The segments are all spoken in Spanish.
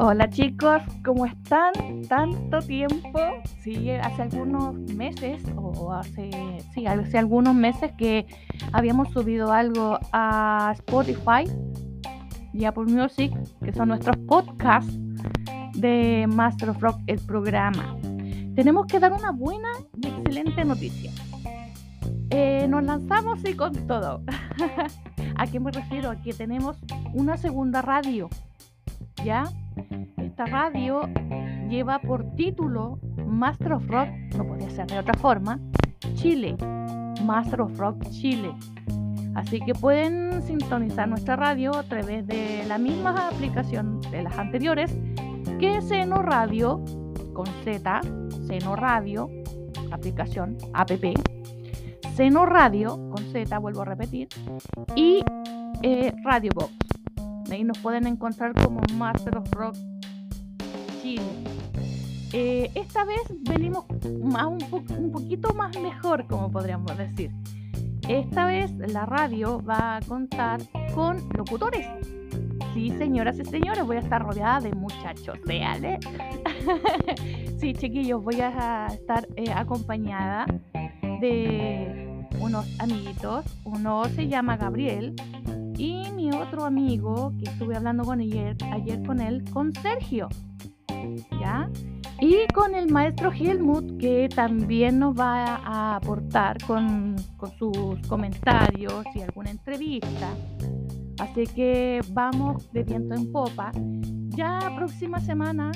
Hola chicos, ¿cómo están? Tanto tiempo, sí, hace algunos meses, o hace, sí, hace algunos meses que habíamos subido algo a Spotify y Apple Music, que son nuestros podcasts de Master of Rock, el programa. Tenemos que dar una buena y excelente noticia. Eh, nos lanzamos y con todo. ¿A qué me refiero? A que tenemos una segunda radio. ¿Ya? Esta radio lleva por título Master of Rock, no podía ser de otra forma, Chile. Master of Rock Chile. Así que pueden sintonizar nuestra radio a través de la misma aplicación de las anteriores, que Seno Radio con Z, Seno Radio, aplicación app, Seno Radio con Z, vuelvo a repetir, y eh, Radio Box. Ahí nos pueden encontrar como Master of Rock Chile. Eh, esta vez venimos más un, poquito más mejor, como podríamos decir. Esta vez la radio va a contar con locutores. Sí, señoras y señores, voy a estar rodeada de muchachos reales. sí, chiquillos, voy a estar eh, acompañada de unos amiguitos. Uno se llama Gabriel y mi otro amigo que estuve hablando con ayer, ayer con él, con Sergio. ¿Ya? Y con el maestro Helmut, que también nos va a aportar con, sus comentarios y alguna entrevista. Así que vamos de viento en popa. Ya próxima semana,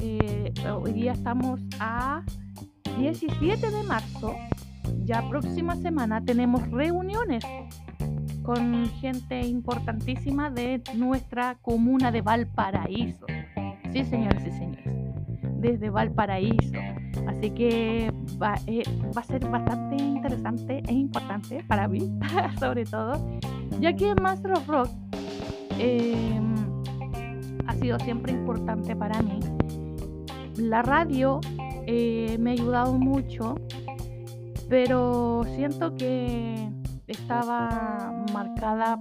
eh, hoy día estamos a 17 de marzo, ya próxima semana tenemos reuniones con gente importantísima de nuestra comuna de Valparaíso. Sí, señores y señores desde Valparaíso. Así que va, eh, va, a ser bastante interesante e importante para mí, sobre todo, ya que Master of Rock em, ha sido siempre importante para mí. La radio eh, me ha ayudado mucho, pero siento que estaba marcada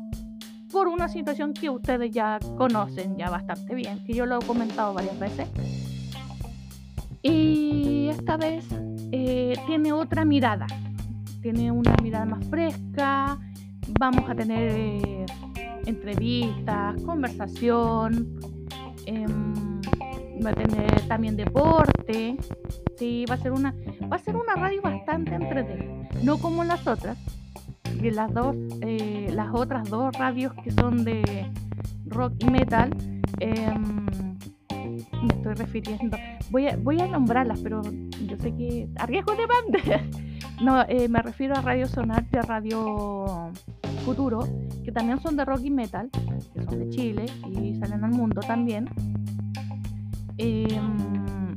por una situación que ustedes ya conocen ya bastante bien, que yo lo he comentado varias veces. Y esta vez eh, tiene otra mirada, tiene una mirada más fresca, vamos a tener eh, entrevistas, conversación, em, va a tener también deporte, sí, va a ser una, va a ser una radio bastante entretenida, no como las otras, que las dos, eh, las otras dos radios que son de rock y metal. Em, me estoy refiriendo. Voy a, voy a nombrarlas, pero yo sé que arriesgo de banda. No, eh, me refiero a Radio Sonar de Radio Futuro, que también son de rock y metal, que son de Chile y salen al mundo también. Em,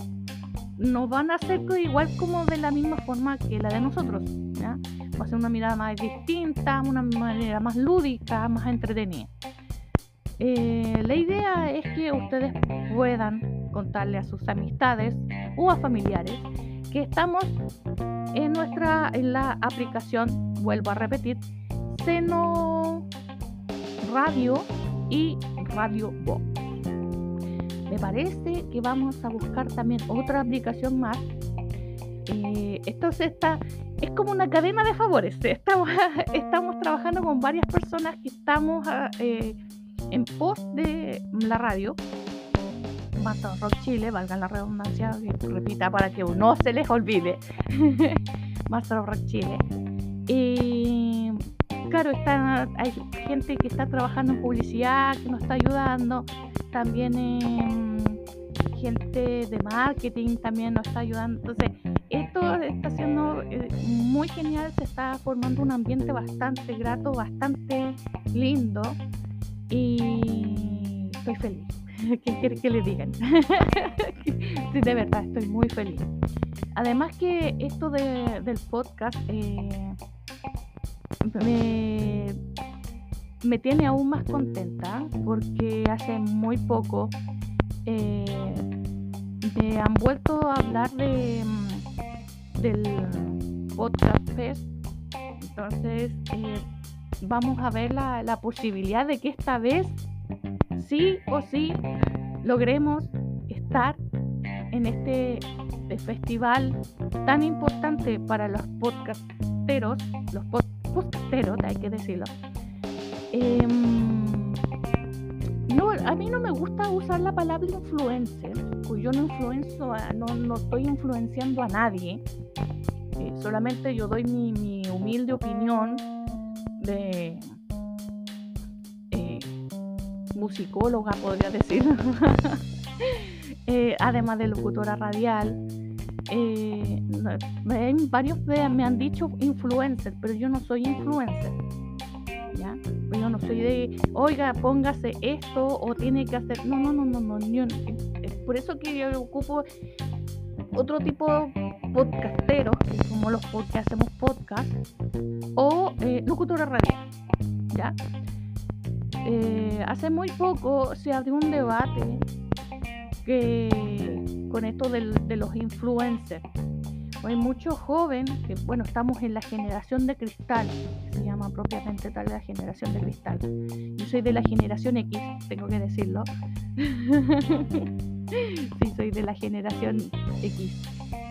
no van a ser igual como de la misma forma que la de nosotros. Va a ser una mirada más distinta, una manera más lúdica, más entretenida. Eh, la idea es que ustedes puedan contarle a sus amistades o a familiares que estamos en nuestra en la aplicación, vuelvo a repetir, Seno Radio y Radio Box. Me parece que vamos a buscar también otra aplicación más. Eh, esto está, es como una cadena de favores. Estamos, estamos trabajando con varias personas que estamos ah, eh, en pos de la radio, Master Rock Chile, valga la redundancia, repita para que no se les olvide, Master Rock Chile. Y claro, está, hay gente que está trabajando en publicidad, que nos está ayudando, también gente de marketing también nos está ayudando. Entonces, esto está siendo eh, muy genial, se está formando un ambiente bastante grato, bastante lindo y estoy feliz. ¿Qué quiere que le digan? sí, de verdad, estoy muy feliz. Además que esto de, del podcast eh, me, me, tiene aún más contenta porque hace muy poco eh, me han vuelto a hablar de del podcast entonces eh, vamos a ver la, posibilidad de que esta vez sí o sí logremos estar en este festival tan importante para los podcasteros, los podcasteros, hay que decirlo. Em, no, a mí no me gusta usar la palabra influencer, pues yo no influencio, no, no estoy influenciando a nadie. Eh, solamente yo doy mi, humilde opinión de eh, musicóloga, podría decir. Eh, además de locutora radial. varios me han dicho influencer, pero yo no soy influencer. Soy de, oiga, póngase esto o tiene que hacer. No, no, no, no, no. es por eso que yo ocupo otro tipo de podcasteros, como los que hacemos podcast, o eh, locutora radial. ¿ya? Eh, hace muy poco se abrió un debate que, con esto de los influencers. Hay muchos jóvenes que, bueno, estamos en la generación de cristal, se llama propiamente tal la generación de cristal. Yo soy de la generación X, tengo que decirlo. sí, soy de la generación X.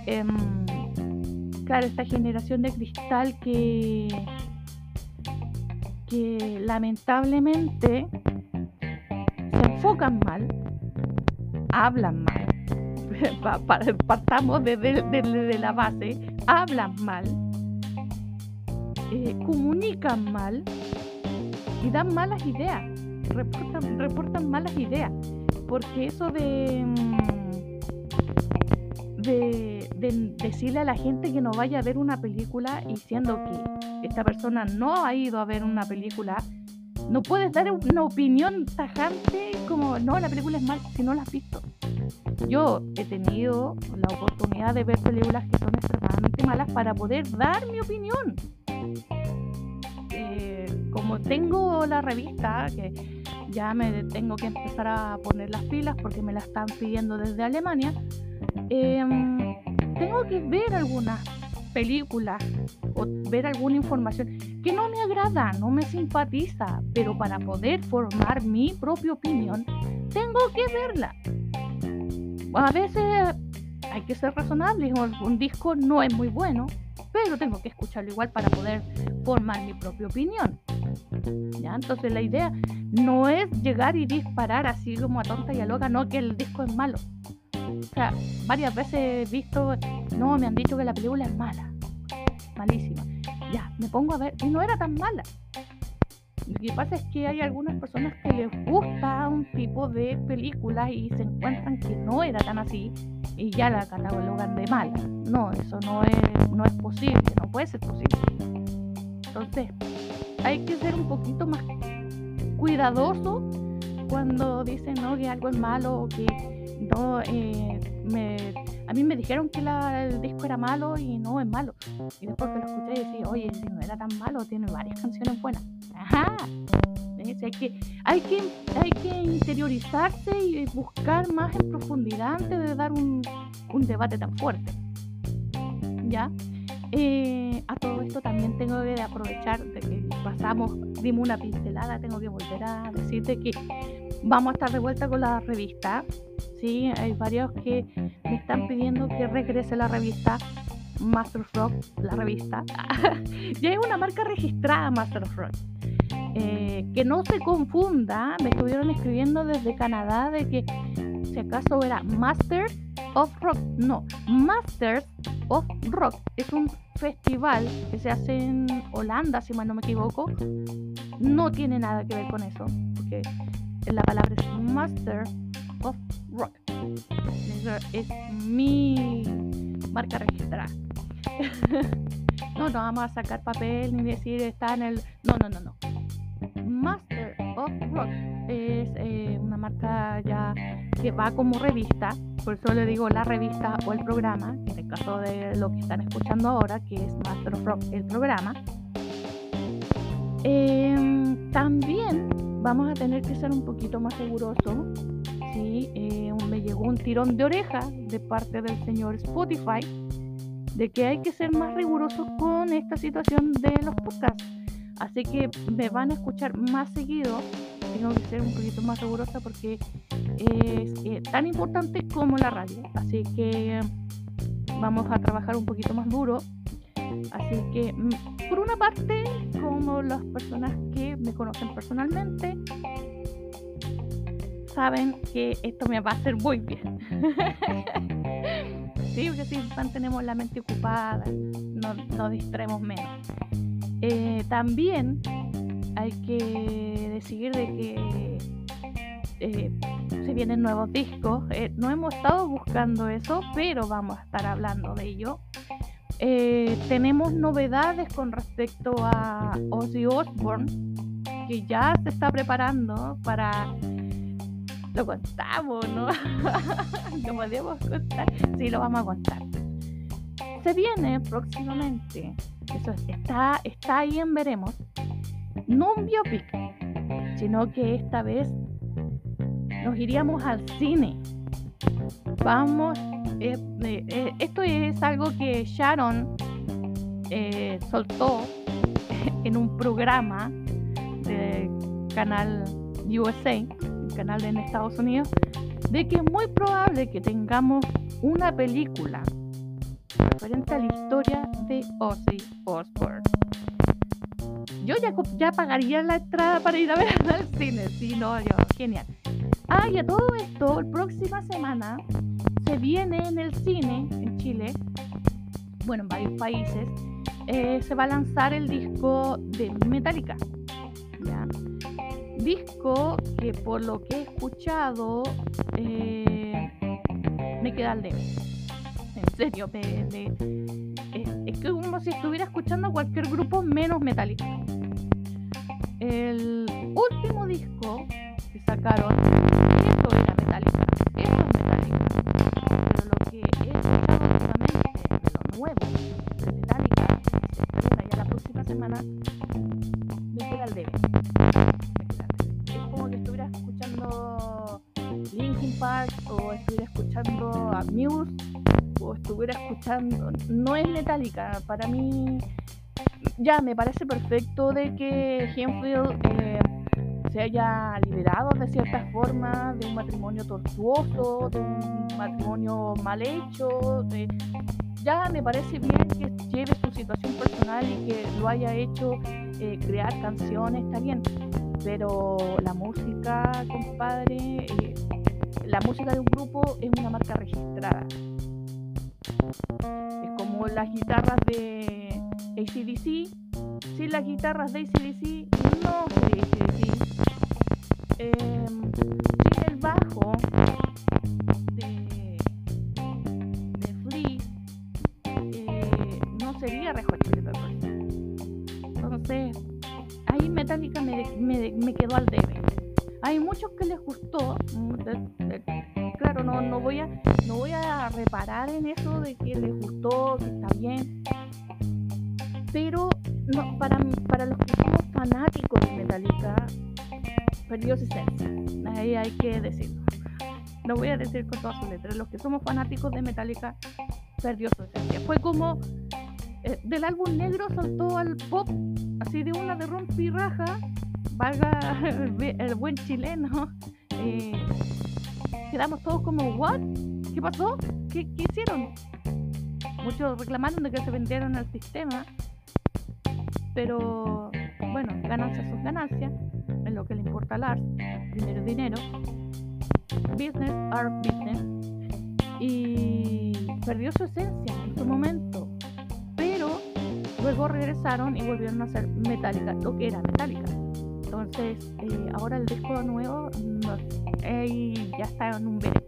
Em, claro, esta generación de cristal que, que lamentablemente se enfocan mal, hablan mal. Partamos desde, la base, hablan mal, eh, comunican mal y dan malas ideas, reportan, reportan malas ideas porque eso de, mm, de, decirle a la gente que no vaya a ver una película y siendo que esta persona no ha ido a ver una película, no puedes dar una opinión tajante como, no, la película es mal si no la has visto. Yo he tenido la oportunidad de ver películas que son extremadamente malas para poder dar mi opinión. Eh, como tengo la revista, que ya me tengo que empezar a poner las pilas porque me la están pidiendo desde Alemania. Em, tengo que ver algunas películas o ver alguna información que no me agrada, no me simpatiza, pero para poder formar mi propia opinión, tengo que verla. A veces hay que ser razonable, un disco no es muy bueno, pero tengo que escucharlo igual para poder formar mi propia opinión. ¿Ya? Entonces la idea no es llegar y disparar así como a tonta y a loca, no que el disco es malo. O sea, varias veces he visto, no, me han dicho que la película es mala, malísima. Ya, me pongo a ver y no era tan mala. Lo que pasa es que hay algunas personas que les gusta un tipo de película y se encuentran que no era tan así y ya la catalogan de mala. No, eso no es, no es posible, no puede ser posible. Entonces, hay que ser un poquito más cuidadoso cuando dicen ¿no? que algo es malo o que no eh, me, a mí me dijeron que el disco era malo y no es malo. Y después que lo escuché decía oye si no era tan malo tiene varias canciones buenas ajá. Hay que, hay que hay que interiorizarse y buscar más en profundidad antes de dar un, un debate tan fuerte ya eh, a todo esto también tengo que aprovechar de que pasamos, dimos una pincelada, tengo que volver a decirte que vamos a estar de vuelta con la revista. Sí, hay varios que me están pidiendo que regrese la revista Master Rock, la revista. ya es una marca registrada Master of Rock. Eh, que no se confunda, me estuvieron escribiendo desde Canadá de que si acaso era Master of Rock, no, Masters of Rock es un festival que se hace en Holanda, si mal no me equivoco. No tiene nada que ver con eso, porque la palabra es Master of Rock. Es mi marca registrada. no, no vamos a sacar papel ni decir está en el. No, no, no, no. Master of Rock es eh, una marca ya que va como revista, por eso le digo la revista o el programa, en el caso de lo que están escuchando ahora, que es Master of Rock, el programa. Em, también vamos a tener que ser un poquito más rigurosos. ¿sí? Eh, me llegó un tirón de oreja de parte del señor Spotify de que hay que ser más rigurosos con esta situación de los podcasts Así que me van a escuchar más seguido tengo que ser un poquito más rigurosa porque es eh, tan importante como la radio. Así que vamos a trabajar un poquito más duro. Así que, mm, por una parte, como las personas que me conocen personalmente, saben que esto me va a hacer muy bien. sí, porque si mantenemos la mente ocupada, no, nos distraemos menos. Eh, también hay que decir de que eh, se vienen nuevos discos. Eh, no hemos estado buscando eso, pero vamos a estar hablando de ello. Tenemos novedades con respecto a Ozzy Osbourne, que ya se está preparando para lo contamos, ¿no? lo podemos contar. Sí, lo vamos a contar. Se viene próximamente, eso está, está ahí en veremos, no un biopic, sino que esta vez nos iríamos al cine. Vamos, eh, eh, eh, esto es algo que Sharon soltó en un programa del canal USA canal en Estados Unidos, de que es muy probable que tengamos una película referente a la historia de Ozzy Osbourne. Yo ya, ya pagaría la entrada para ir a ver al cine, sí, no, yo, genial. Ah, y a todo esto, la próxima semana se viene en el cine en Chile, bueno, en varios países, eh, se va a lanzar el disco de Metallica. disco que por lo que he escuchado eh, me queda al debe. En serio, es, como si estuviera escuchando cualquier grupo menos metálico. El último disco que sacaron, semana, me queda al debe. Park o estuviera escuchando a Muse o estuviera escuchando no es metálica para mí ya me parece perfecto de que Henfield eh, se haya liberado de cierta forma de un matrimonio tortuoso de un matrimonio mal hecho ya me parece bien que lleve su situación personal y que lo haya hecho eh, crear canciones está bien pero la música compadre eh, la música de un grupo es una marca registrada. Es como las guitarras de ACDC. Sin las guitarras de ACDC no sería ACDC. Em, sin el bajo sería Red. Entonces, ahí Metallica me, me, me quedó al debe. Hay muchos que les gustó, claro, no, no, voy a, no voy a reparar en eso de que les gustó, que está bien, pero no, para, para los que somos fanáticos de Metallica, perdió su esencia, ahí hay que decirlo. Lo voy a decir con todas sus letras, los que somos fanáticos de Metallica, perdió su esencia. Fue como eh, del álbum negro saltó al pop, así de una de rompirraja valga el, buen chileno, eh, quedamos todos como, ¿what? ¿Qué pasó? ¿Qué, hicieron? Muchos reclamaron de que se vendieron al sistema, pero bueno, ganancias son ganancias, es lo que le importa al art, dinero dinero, business are business, y perdió su esencia en su momento, luego regresaron y volvieron a ser metálica, lo que era metálica. Entonces, eh, ahora el disco nuevo ya está en un veré.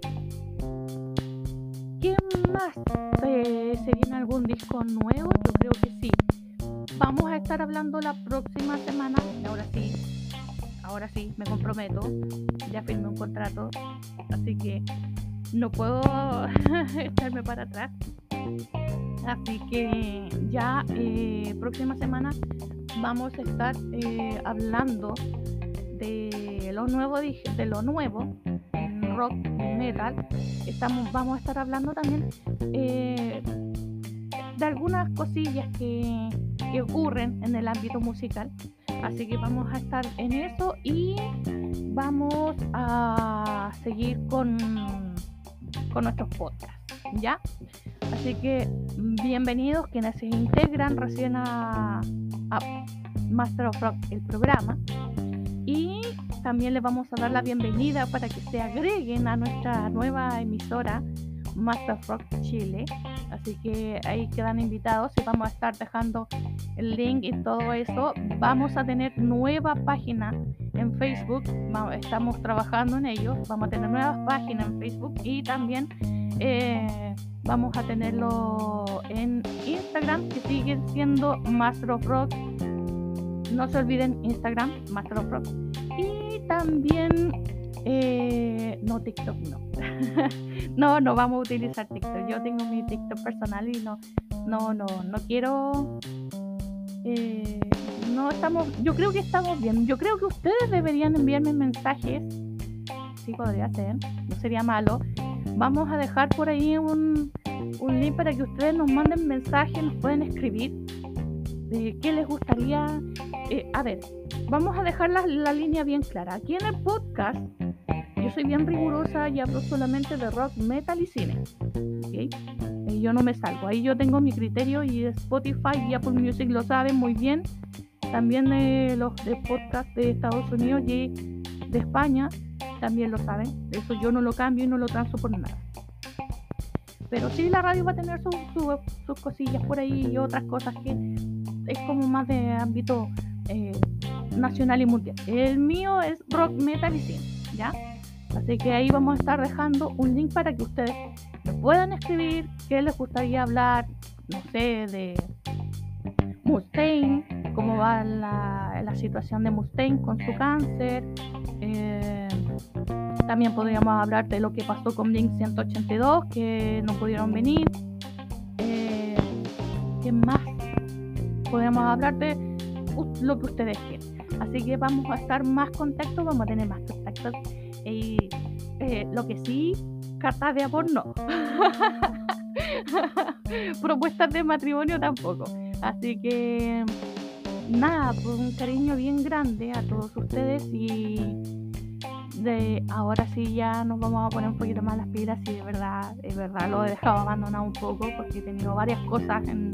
¿Qué más? Eh, ¿Se viene algún disco nuevo? Yo creo que sí. Vamos a estar hablando la próxima semana. Ahora sí, ahora sí, me comprometo. Ya firmé un contrato. Así que no puedo echarme para atrás. Así que ya eh, próxima semana vamos a estar eh, hablando de lo nuevo de lo nuevo en rock metal estamos vamos a estar hablando también eh, de algunas cosillas que que ocurren en el ámbito musical. Así que vamos a estar en eso y vamos a seguir con, con nuestros podcasts, ¿ya? Así que bienvenidos quienes se integran recién a, Master of Rock, el programa. Y también les vamos a dar la bienvenida para que se agreguen a nuestra nueva emisora Master of Rock Chile. Así que ahí quedan invitados y vamos a estar dejando el link y todo eso. Vamos a tener nueva página en Facebook. Estamos trabajando en ello. Vamos a tener nuevas páginas en Facebook y también eh, vamos a tenerlo en Instagram que sigue siendo Master of Rock. No se olviden Instagram, Master of Rock. Y también eh, no, TikTok no. no, no vamos a utilizar TikTok. Yo tengo mi TikTok personal y no, no, no, no quiero. Eh, no estamos. Yo creo que estamos bien. Yo creo que ustedes deberían enviarme mensajes. Sí, podría ser. No sería malo. Vamos a dejar por ahí un, un link para que ustedes nos manden mensajes, nos pueden escribir de qué les gustaría. Eh, a ver, vamos a dejar la, la, línea bien clara. Aquí en el podcast yo soy bien rigurosa y hablo solamente de rock, metal y cine. ¿okay? Eh, yo no me salgo. Ahí yo tengo mi criterio y Spotify y Apple Music lo saben muy bien. También eh, los de podcast de Estados Unidos y de España también lo saben. Eso yo no lo cambio y no lo transo por nada. Pero sí, la radio va a tener sus cosillas por ahí y otras cosas que es como más de ámbito eh, nacional y mundial. El mío es rock, metal y cine, ¿ya? Así que ahí vamos a estar dejando un link para que ustedes puedan escribir qué les gustaría hablar, no sé, de Mustaine, cómo va la, la situación de Mustaine con su cáncer. Eh, también podríamos hablar de lo que pasó con Blink 182, que no pudieron venir. Eh, ¿Qué más? Podríamos hablar de lo que ustedes quieran. Así que vamos a estar más contactos, vamos a tener más contactos y eh, lo que sí, cartas de amor no. Propuestas de matrimonio tampoco. Así que nada, pues un cariño bien grande a todos ustedes y de ahora sí ya nos vamos a poner un poquito más las pilas y de verdad, de verdad lo he dejado abandonado un poco porque he tenido varias cosas en...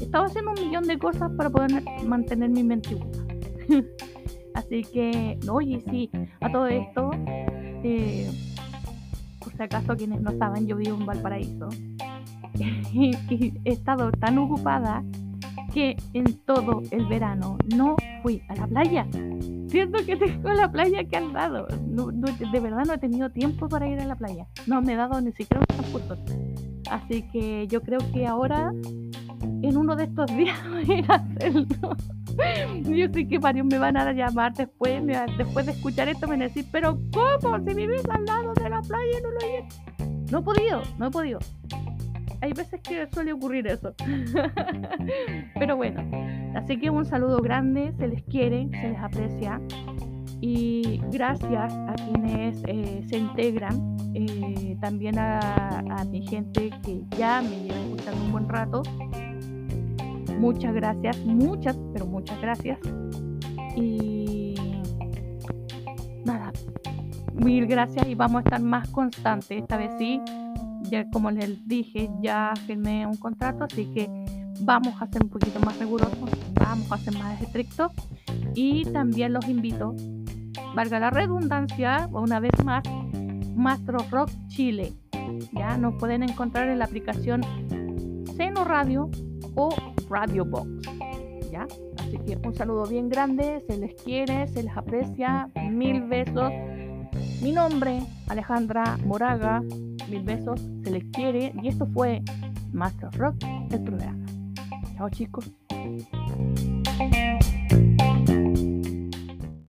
Estaba haciendo un millón de cosas para poder mantener mi mente Así que, oye, sí, a todo esto, eh, por si acaso quienes no saben, yo vivo en Valparaíso y, he estado tan ocupada que en todo el verano no fui a la playa. Siento que tengo la playa que al lado. de verdad no he tenido tiempo para ir a la playa. No me he dado ni siquiera un transporte. Así que yo creo que ahora, en uno de estos días, voy a ir a hacerlo. Yo sé que varios me van a llamar después, después de escuchar esto, me van a decir, pero ¿cómo? Si vives al lado de la playa no lo he No he podido, no he podido. Hay veces que suele ocurrir eso. pero bueno, así que un saludo grande, se les quiere, se les aprecia. Y gracias a quienes eh, se integran, eh, también a, a mi gente que ya me lleva escuchando un buen rato Muchas gracias, muchas, pero muchas gracias. Y nada, mil gracias y vamos a estar más constantes. Esta vez sí, ya como les dije, ya firmé un contrato, así que vamos a ser un poquito más rigurosos, vamos a ser más estrictos. Y también los invito, valga la redundancia, una vez más, Mastro Rock Chile. Ya nos pueden encontrar en la aplicación Seno Radio o Radio Box. ¿Ya? Así que un saludo bien grande, se les quiere, se les aprecia, mil besos. Mi nombre, Alejandra Moraga, mil besos, se les quiere y esto fue Master Rock, el programa. Chao chicos.